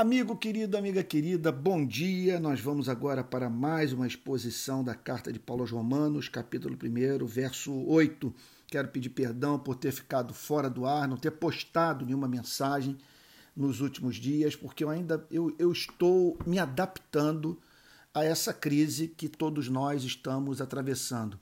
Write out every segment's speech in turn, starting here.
Amigo querido, amiga querida, bom dia. Nós vamos agora para mais uma exposição da carta de Paulo aos Romanos, capítulo 1, verso 8. Quero pedir perdão por ter ficado fora do ar, não ter postado nenhuma mensagem nos últimos dias, porque eu ainda eu, eu estou me adaptando a essa crise que todos nós estamos atravessando.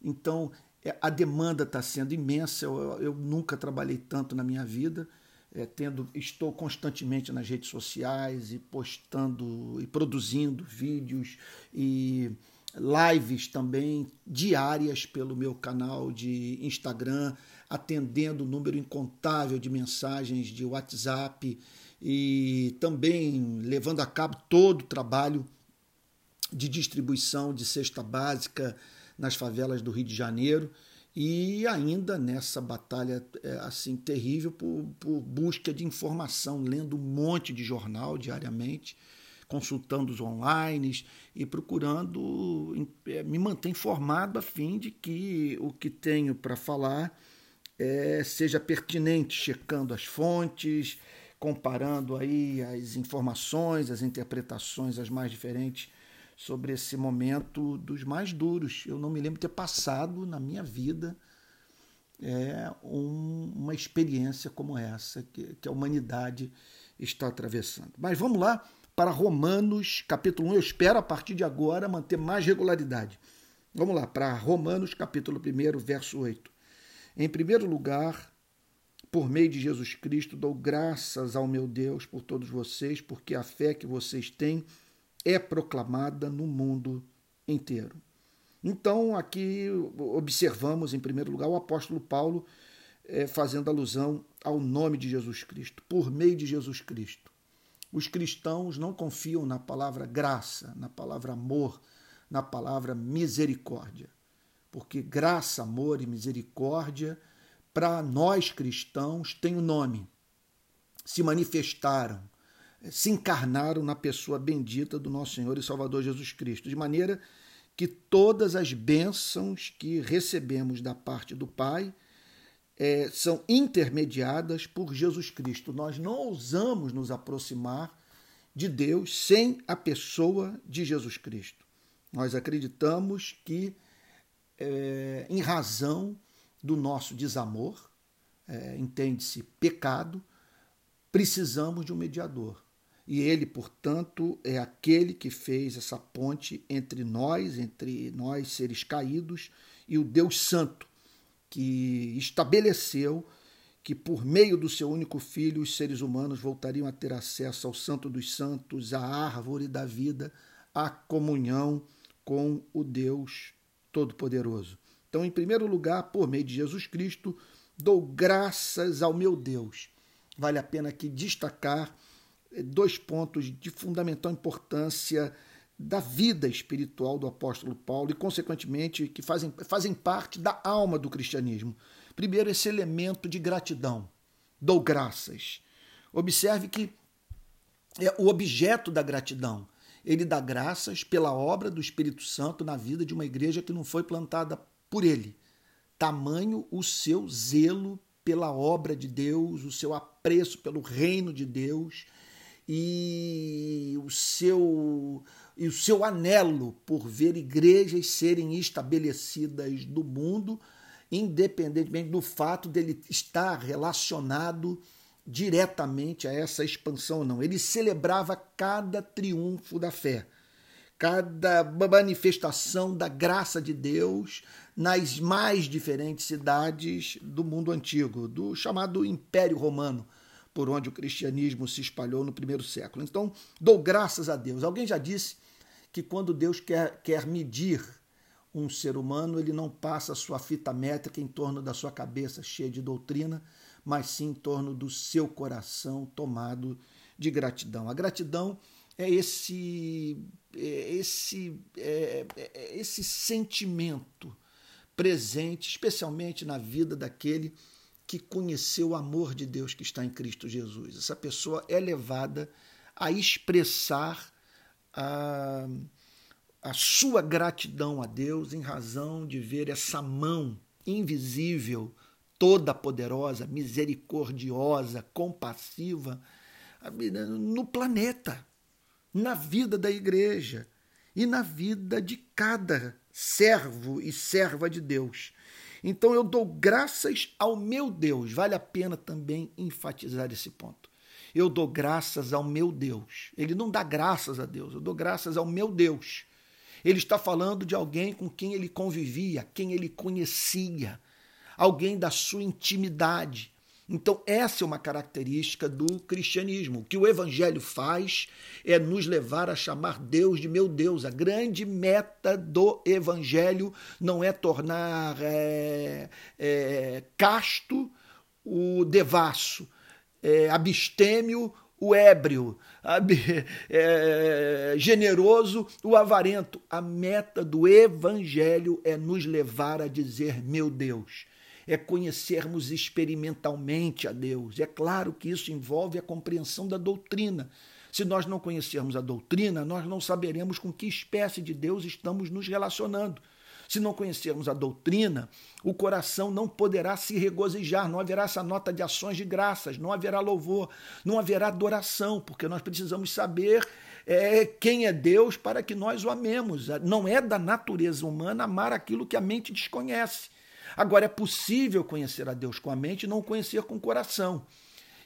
Então, é, a demanda está sendo imensa, eu, eu nunca trabalhei tanto na minha vida é, tendo, estou constantemente nas redes sociais e postando e produzindo vídeos e lives também diárias pelo meu canal de Instagram, atendendo um número incontável de mensagens de WhatsApp e também levando a cabo todo o trabalho de distribuição de cesta básica nas favelas do Rio de Janeiro e ainda nessa batalha é, assim terrível por, por, busca de informação, lendo um monte de jornal diariamente, consultando os online e procurando é, me manter informado a fim de que o que tenho para falar é, seja pertinente, checando as fontes, comparando aí as informações, as interpretações as mais diferentes sobre esse momento dos mais duros. Eu não me lembro ter passado na minha vida é, um, uma experiência como essa que, que, a humanidade está atravessando. Mas vamos lá para Romanos, capítulo 1. Eu espero, a partir de agora, manter mais regularidade. Vamos lá, para Romanos, capítulo 1, verso 8. Em primeiro lugar, por meio de Jesus Cristo, dou graças ao meu Deus por todos vocês, porque a fé que vocês têm é proclamada no mundo inteiro. Então, aqui observamos, em primeiro lugar, o apóstolo Paulo é, fazendo alusão ao nome de Jesus Cristo, por meio de Jesus Cristo. Os cristãos não confiam na palavra graça, na palavra amor, na palavra misericórdia. Porque graça, amor e misericórdia, para nós cristãos, tem o um nome. Se manifestaram, se encarnaram na pessoa bendita do nosso Senhor e Salvador Jesus Cristo, de maneira que todas as bênçãos que recebemos da parte do Pai é, são intermediadas por Jesus Cristo. Nós não ousamos nos aproximar de Deus sem a pessoa de Jesus Cristo. Nós acreditamos que, é, em razão do nosso desamor, é, entende-se pecado, precisamos de um mediador. E ele, portanto, é aquele que fez essa ponte entre nós, entre nós seres caídos, e o Deus Santo, que estabeleceu que por meio do seu único filho os seres humanos voltariam a ter acesso ao Santo dos Santos, à árvore da vida, à comunhão com o Deus Todo-Poderoso. Então, em primeiro lugar, por meio de Jesus Cristo, dou graças ao meu Deus. Vale a pena aqui destacar dois pontos de fundamental importância da vida espiritual do apóstolo Paulo e, consequentemente, que fazem, fazem parte da alma do cristianismo. Primeiro, esse elemento de gratidão. Dou graças. Observe que é o objeto da gratidão. Ele dá graças pela obra do Espírito Santo na vida de uma igreja que não foi plantada por ele. Tamanho o seu zelo pela obra de Deus, o seu apreço pelo reino de Deus e o seu e o seu anelo por ver igrejas serem estabelecidas no mundo, independentemente do fato dele estar relacionado diretamente a essa expansão ou não. Ele celebrava cada triunfo da fé, cada manifestação da graça de Deus nas mais diferentes cidades do mundo antigo, do chamado Império Romano por onde o cristianismo se espalhou no primeiro século. Então, dou graças a Deus. Alguém já disse que quando Deus quer, quer medir um ser humano, ele não passa a sua fita métrica em torno da sua cabeça cheia de doutrina, mas sim em torno do seu coração tomado de gratidão. A gratidão é esse, é esse, é, é esse sentimento presente, especialmente na vida daquele que conheceu o amor de Deus que está em Cristo Jesus. Essa pessoa é levada a expressar a, a sua gratidão a Deus em razão de ver essa mão invisível, toda poderosa, misericordiosa, compassiva, no planeta, na vida da igreja e na vida de cada servo e serva de Deus. Então eu dou graças ao meu Deus. Vale a pena também enfatizar esse ponto. Eu dou graças ao meu Deus. Ele não dá graças a Deus, eu dou graças ao meu Deus. Ele está falando de alguém com quem ele convivia, quem ele conhecia, alguém da sua intimidade. Então, essa é uma característica do cristianismo. O que o evangelho faz é nos levar a chamar Deus de meu Deus. A grande meta do evangelho não é tornar é, é, casto o devasso, é, abstêmio o ébrio, é, generoso o avarento. A meta do evangelho é nos levar a dizer: meu Deus é conhecermos experimentalmente a Deus. É claro que isso envolve a compreensão da doutrina. Se nós não conhecermos a doutrina, nós não saberemos com que espécie de Deus estamos nos relacionando. Se não conhecermos a doutrina, o coração não poderá se regozijar, não haverá essa nota de ações de graças, não haverá louvor, não haverá adoração, porque nós precisamos saber é, quem é Deus para que nós o amemos. Não é da natureza humana amar aquilo que a mente desconhece. Agora, é possível conhecer a Deus com a mente e não conhecer com o coração.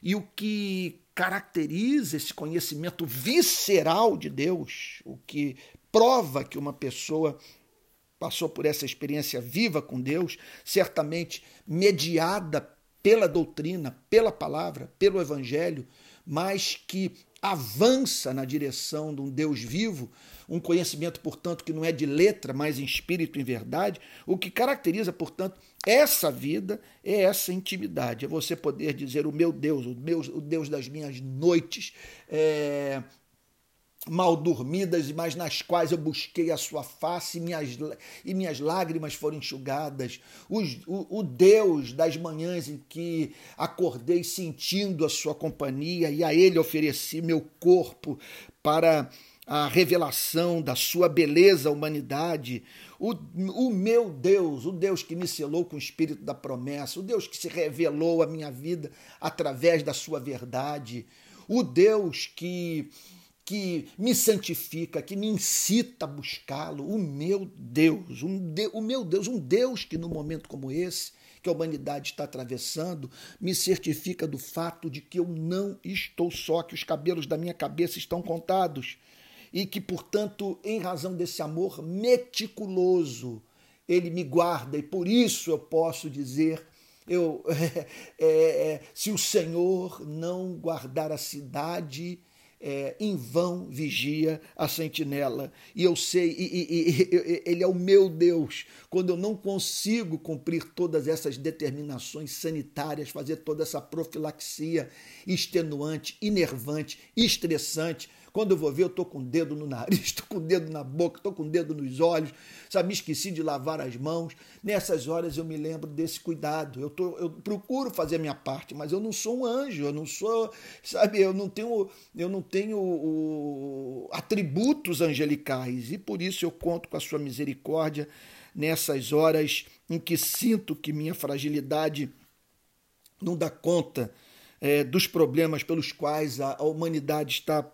E o que caracteriza esse conhecimento visceral de Deus, o que prova que uma pessoa passou por essa experiência viva com Deus, certamente mediada pela doutrina, pela palavra, pelo evangelho, mas que avança na direção de um Deus vivo, um conhecimento, portanto, que não é de letra, mas em espírito e em verdade. O que caracteriza, portanto, essa vida é essa intimidade. É você poder dizer: o meu Deus, o, meu, o Deus das minhas noites. É, mal dormidas, mas nas quais eu busquei a sua face e minhas, e minhas lágrimas foram enxugadas. O, o, o, Deus das manhãs em que acordei sentindo a sua companhia e a Ele ofereci meu corpo para a revelação da sua beleza à humanidade. O, o meu Deus, o Deus que me selou com o espírito da promessa, o Deus que se revelou à minha vida através da sua verdade, o Deus que que me santifica, que me incita a buscá-lo, o meu Deus, um de, o meu Deus, um Deus que no momento como esse, que a humanidade está atravessando, me certifica do fato de que eu não estou só, que os cabelos da minha cabeça estão contados e que, portanto, em razão desse amor meticuloso, ele me guarda e por isso eu posso dizer eu, é, é, se o Senhor não guardar a cidade, é, em vão vigia a sentinela. E eu sei, e, e, e, ele é o meu Deus. Quando eu não consigo cumprir todas essas determinações sanitárias, fazer toda essa profilaxia extenuante, inervante, estressante, quando eu vou ver, eu estou com o dedo no nariz, estou com o dedo na boca, estou com o dedo nos olhos, sabe? Me esqueci de lavar as mãos. Nessas horas eu me lembro desse cuidado. Eu, tô, eu procuro fazer a minha parte, mas eu não sou um anjo, eu não sou, sabe? Eu não tenho, eu não tenho o, atributos angelicais e por isso eu conto com a sua misericórdia nessas horas em que sinto que minha fragilidade não dá conta é, dos problemas pelos quais a, a humanidade está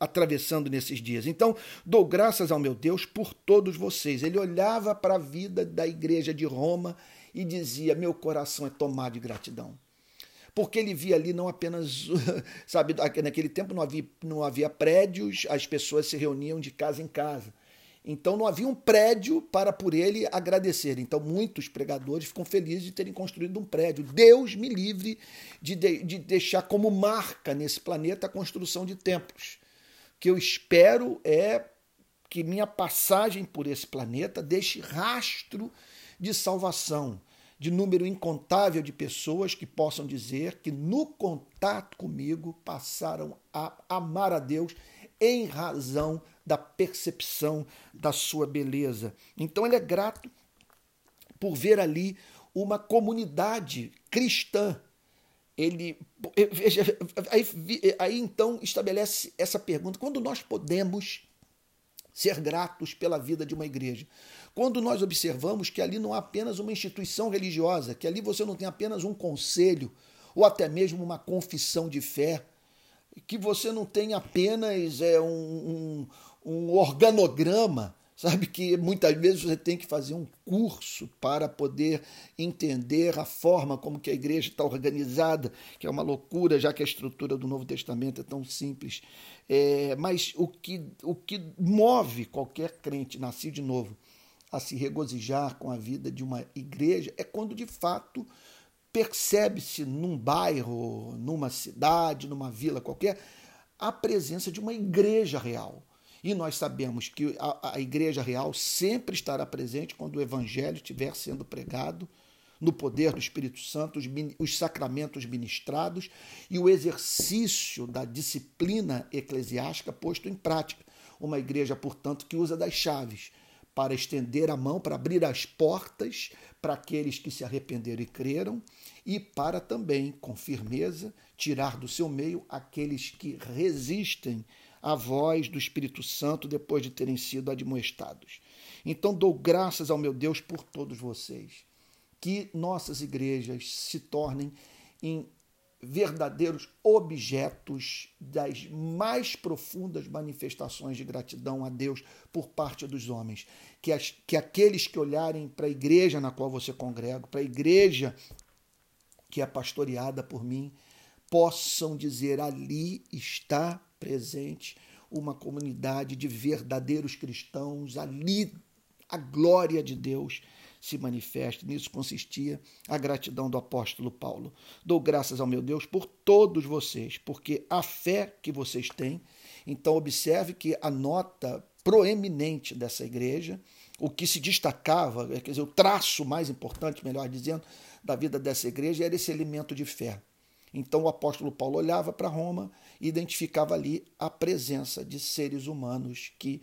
atravessando nesses dias. Então, dou graças ao meu Deus por todos vocês. Ele olhava para a vida da igreja de Roma e dizia: Meu coração é tomado de gratidão. Porque ele via ali não apenas, sabe, naquele tempo não havia, não havia prédios, as pessoas se reuniam de casa em casa. Então não havia um prédio para por ele agradecer. Então muitos pregadores ficam felizes de terem construído um prédio. Deus me livre de, de, de deixar como marca nesse planeta a construção de templos que eu espero é que minha passagem por esse planeta deixe rastro de salvação, de número incontável de pessoas que possam dizer que no contato comigo passaram a amar a Deus em razão da percepção da sua beleza. Então ele é grato por ver ali uma comunidade cristã ele veja, aí, aí então estabelece essa pergunta: quando nós podemos ser gratos pela vida de uma igreja? Quando nós observamos que ali não há apenas uma instituição religiosa, que ali você não tem apenas um conselho ou até mesmo uma confissão de fé, que você não tem apenas é, um, um, um organograma Sabe que muitas vezes você tem que fazer um curso para poder entender a forma como que a igreja está organizada, que é uma loucura, já que a estrutura do Novo Testamento é tão simples. É, mas o que, o que move qualquer crente nascido de novo a se regozijar com a vida de uma igreja é quando de fato percebe-se num bairro, numa cidade, numa vila qualquer, a presença de uma igreja real e nós sabemos que a, a Igreja Real sempre estará presente quando o Evangelho estiver sendo pregado, no poder do Espírito Santo, os, os sacramentos ministrados e o exercício da disciplina eclesiástica posto em prática. Uma igreja, portanto, que usa das chaves para estender a mão, para abrir as portas para aqueles que se arrependeram e creram, e para também, com firmeza, tirar do seu meio aqueles que resistem a voz do Espírito Santo depois de terem sido admoestados. Então dou graças ao meu Deus por todos vocês. Que nossas igrejas se tornem em verdadeiros objetos das mais profundas manifestações de gratidão a Deus por parte dos homens. Que, as, que aqueles que olharem para a igreja na qual você congrega, para a igreja que é pastoreada por mim, possam dizer: ali está presente uma comunidade de verdadeiros cristãos, ali a glória de Deus se manifesta. Nisso consistia a gratidão do apóstolo Paulo. Dou graças ao meu Deus por todos vocês, porque a fé que vocês têm. Então, observe que a nota proeminente dessa igreja, o que se destacava, quer dizer, o traço mais importante, melhor dizendo, da vida dessa igreja era esse elemento de fé. Então o apóstolo Paulo olhava para Roma e identificava ali a presença de seres humanos que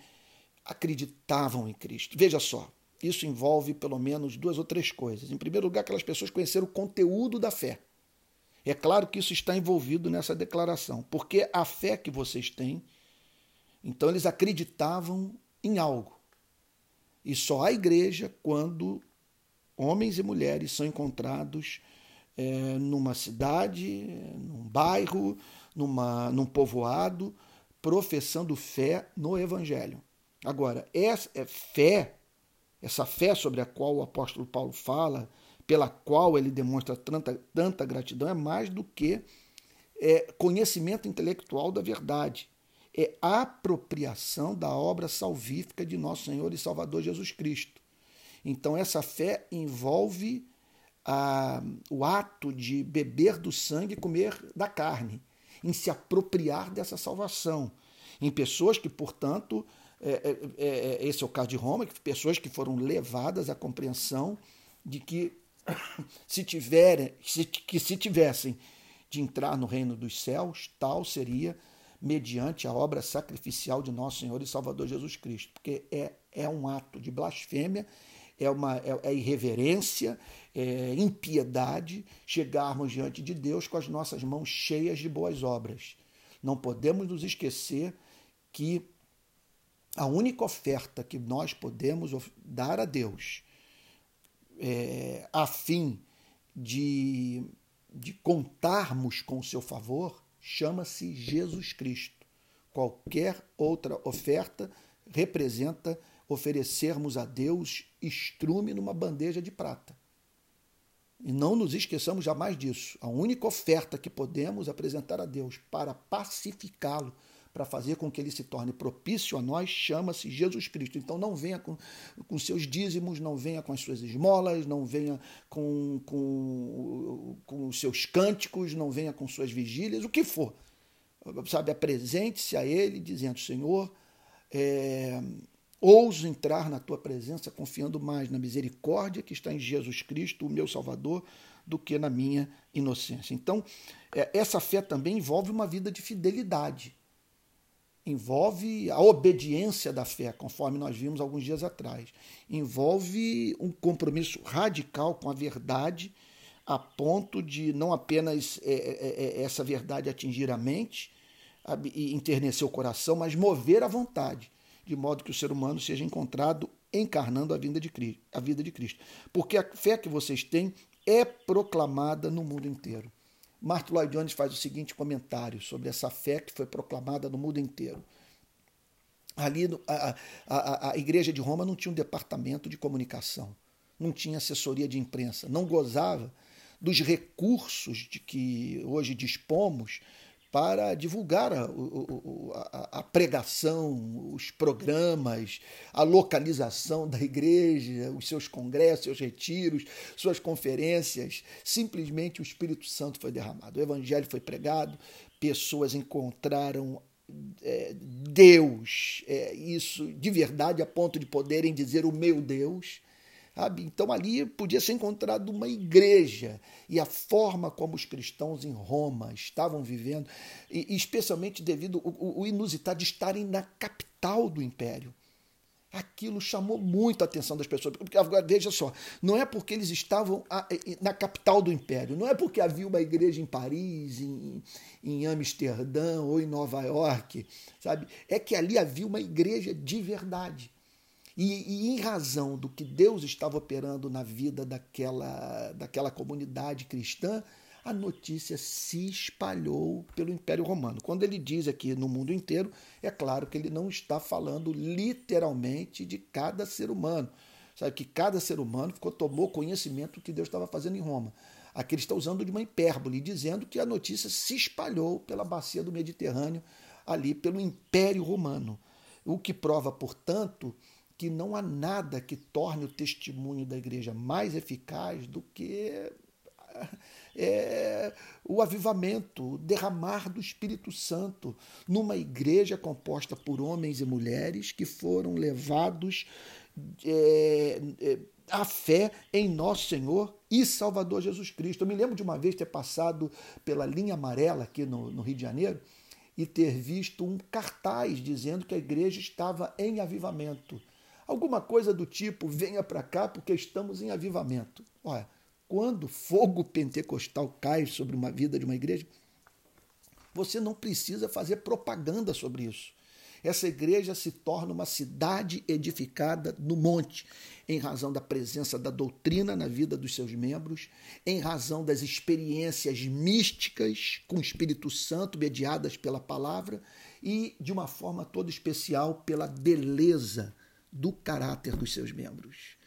acreditavam em Cristo. Veja só, isso envolve pelo menos duas ou três coisas. Em primeiro lugar, aquelas pessoas conheceram o conteúdo da fé. É claro que isso está envolvido nessa declaração, porque a fé que vocês têm, então eles acreditavam em algo. E só há igreja quando homens e mulheres são encontrados é, numa cidade, num bairro, numa, num povoado, professando fé no Evangelho. Agora, essa é fé, essa fé sobre a qual o apóstolo Paulo fala, pela qual ele demonstra tanta, tanta gratidão, é mais do que é, conhecimento intelectual da verdade. É apropriação da obra salvífica de nosso Senhor e Salvador Jesus Cristo. Então, essa fé envolve a, o ato de beber do sangue e comer da carne, em se apropriar dessa salvação. Em pessoas que, portanto, é, é, é, é, esse é o caso de Roma, que pessoas que foram levadas à compreensão de que se tiverem, se, que se tivessem de entrar no reino dos céus, tal seria mediante a obra sacrificial de nosso Senhor e Salvador Jesus Cristo, porque é, é um ato de blasfêmia é uma é, é irreverência, é impiedade chegarmos diante de Deus com as nossas mãos cheias de boas obras. Não podemos nos esquecer que a única oferta que nós podemos dar a Deus é, a fim de, de contarmos com o seu favor chama-se Jesus Cristo. Qualquer outra oferta representa oferecermos a Deus estrume numa bandeja de prata. E não nos esqueçamos jamais disso. A única oferta que podemos apresentar a Deus para pacificá-lo, para fazer com que ele se torne propício a nós, chama-se Jesus Cristo. Então não venha com, com seus dízimos, não venha com as suas esmolas, não venha com, com, com os seus cânticos, não venha com suas vigílias, o que for. Sabe, apresente-se a ele dizendo, Senhor, é, Ouso entrar na tua presença confiando mais na misericórdia que está em Jesus Cristo, o meu Salvador, do que na minha inocência. Então, é, essa fé também envolve uma vida de fidelidade. Envolve a obediência da fé, conforme nós vimos alguns dias atrás. Envolve um compromisso radical com a verdade, a ponto de não apenas é, é, essa verdade atingir a mente e enternecer o coração, mas mover a vontade de modo que o ser humano seja encontrado encarnando a vida de Cristo, a vida de Cristo. Porque a fé que vocês têm é proclamada no mundo inteiro. Martin Lloyd Jones faz o seguinte comentário sobre essa fé que foi proclamada no mundo inteiro. Ali, a, a, a igreja de Roma não tinha um departamento de comunicação, não tinha assessoria de imprensa, não gozava dos recursos de que hoje dispomos para divulgar a, a, a, pregação, os programas, a localização da igreja, os seus congressos, seus retiros, suas conferências. Simplesmente o Espírito Santo foi derramado, o Evangelho foi pregado, pessoas encontraram é, Deus, é, isso de verdade, a ponto de poderem dizer o meu Deus Sabe? Então ali podia ser encontrado uma igreja e a forma como os cristãos em Roma estavam vivendo, e, especialmente devido ao inusitado de estarem na capital do império. Aquilo chamou muito a atenção das pessoas. Porque agora veja só, não é porque eles estavam na capital do império, não é porque havia uma igreja em Paris, em, em Amsterdã ou em Nova York, sabe? É que ali havia uma igreja de verdade e, e, em razão do que Deus estava operando na vida daquela, daquela comunidade cristã, a notícia se espalhou pelo Império Romano. Quando ele diz aqui no mundo inteiro, é claro que ele não está falando literalmente de cada ser humano. Sabe que cada ser humano ficou, tomou conhecimento do que Deus estava fazendo em Roma. Aqui ele está usando de uma hipérbole, dizendo que a notícia se espalhou pela bacia do Mediterrâneo, ali pelo Império Romano. O que prova, portanto, que não há nada que torne o testemunho da igreja mais eficaz do que é, o avivamento, o derramar do Espírito Santo numa igreja composta por homens e mulheres que foram levados é, é, à fé em nosso Senhor e Salvador Jesus Cristo. Eu me lembro de uma vez ter passado pela linha amarela aqui no, no Rio de Janeiro e ter visto um cartaz dizendo que a igreja estava em avivamento. Alguma coisa do tipo, venha para cá porque estamos em avivamento. Olha, quando fogo pentecostal cai sobre uma vida de uma igreja, você não precisa fazer propaganda sobre isso. Essa igreja se torna uma cidade edificada no monte, em razão da presença da doutrina na vida dos seus membros, em razão das experiências místicas com o Espírito Santo mediadas pela palavra e, de uma forma toda especial, pela beleza do caráter dos seus membros.